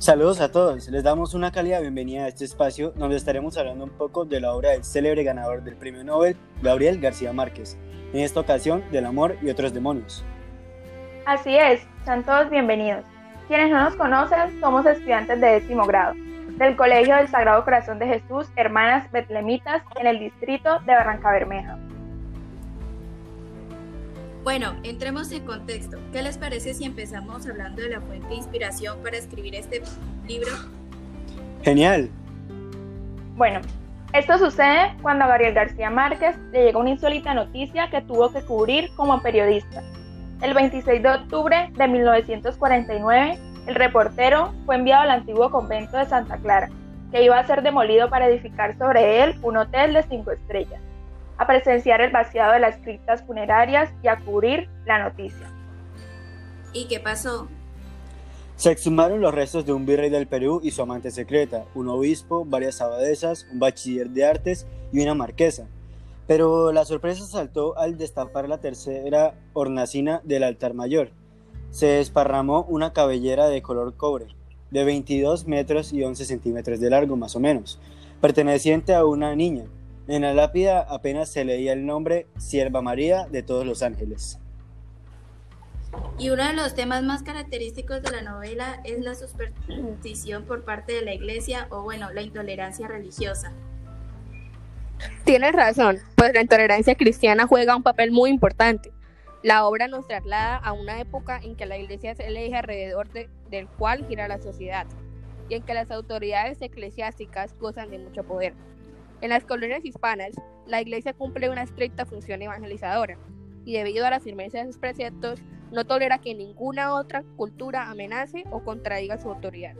Saludos a todos, les damos una cálida bienvenida a este espacio donde estaremos hablando un poco de la obra del célebre ganador del premio Nobel, Gabriel García Márquez, en esta ocasión del amor y otros demonios. Así es, sean todos bienvenidos. Quienes no nos conocen, somos estudiantes de décimo grado del Colegio del Sagrado Corazón de Jesús, Hermanas Betlemitas, en el distrito de Barranca Bermeja. Bueno, entremos en contexto. ¿Qué les parece si empezamos hablando de la fuente de inspiración para escribir este libro? Genial. Bueno, esto sucede cuando a Gabriel García Márquez le llega una insólita noticia que tuvo que cubrir como periodista. El 26 de octubre de 1949, el reportero fue enviado al antiguo convento de Santa Clara, que iba a ser demolido para edificar sobre él un hotel de cinco estrellas a presenciar el vaciado de las criptas funerarias y a cubrir la noticia. ¿Y qué pasó? Se exhumaron los restos de un virrey del Perú y su amante secreta, un obispo, varias abadesas, un bachiller de artes y una marquesa. Pero la sorpresa saltó al destapar la tercera hornacina del altar mayor. Se desparramó una cabellera de color cobre, de 22 metros y 11 centímetros de largo más o menos, perteneciente a una niña, en la lápida apenas se leía el nombre Sierva María de todos los ángeles. Y uno de los temas más característicos de la novela es la superstición por parte de la iglesia o bueno, la intolerancia religiosa. Tienes razón, pues la intolerancia cristiana juega un papel muy importante. La obra nos traslada a una época en que la iglesia es el eje alrededor del cual gira la sociedad y en que las autoridades eclesiásticas gozan de mucho poder. En las colonias hispanas, la Iglesia cumple una estricta función evangelizadora y debido a la firmeza de sus preceptos, no tolera que ninguna otra cultura amenace o contradiga su autoridad.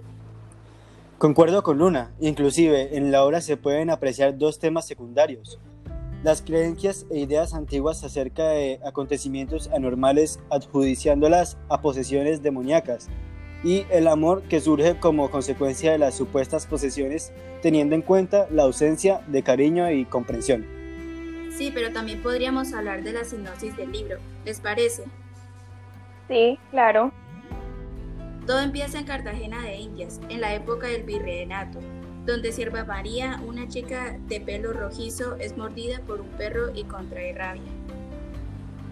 Concuerdo con Luna, inclusive en la obra se pueden apreciar dos temas secundarios. Las creencias e ideas antiguas acerca de acontecimientos anormales adjudiciándolas a posesiones demoníacas y el amor que surge como consecuencia de las supuestas posesiones, teniendo en cuenta la ausencia de cariño y comprensión. Sí, pero también podríamos hablar de la sinopsis del libro, ¿les parece? Sí, claro. Todo empieza en Cartagena de Indias, en la época del virreinato, donde Sierva María, una chica de pelo rojizo, es mordida por un perro y contrae rabia.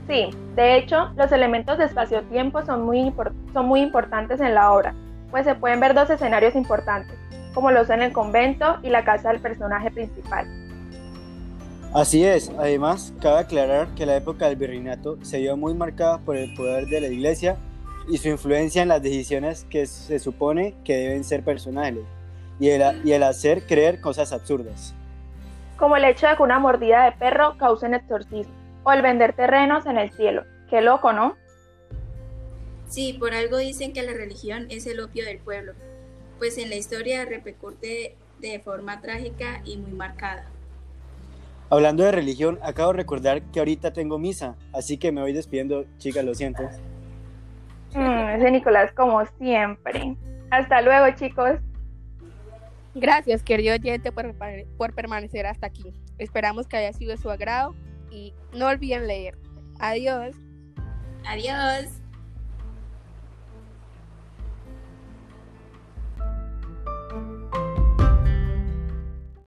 Sí, de hecho, los elementos de espacio-tiempo son muy, son muy importantes en la obra, pues se pueden ver dos escenarios importantes, como lo son el convento y la casa del personaje principal. Así es, además, cabe aclarar que la época del virreinato se vio muy marcada por el poder de la iglesia y su influencia en las decisiones que se supone que deben ser personales y el, y el hacer creer cosas absurdas. Como el hecho de que una mordida de perro cause un exorcismo o el vender terrenos en el cielo. Qué loco, ¿no? Sí, por algo dicen que la religión es el opio del pueblo, pues en la historia repercute de forma trágica y muy marcada. Hablando de religión, acabo de recordar que ahorita tengo misa, así que me voy despidiendo, chicas, lo siento. Mm, ese Nicolás como siempre. Hasta luego, chicos. Gracias, querido oyente, por, por permanecer hasta aquí. Esperamos que haya sido de su agrado y no olviden leer. Adiós. Adiós.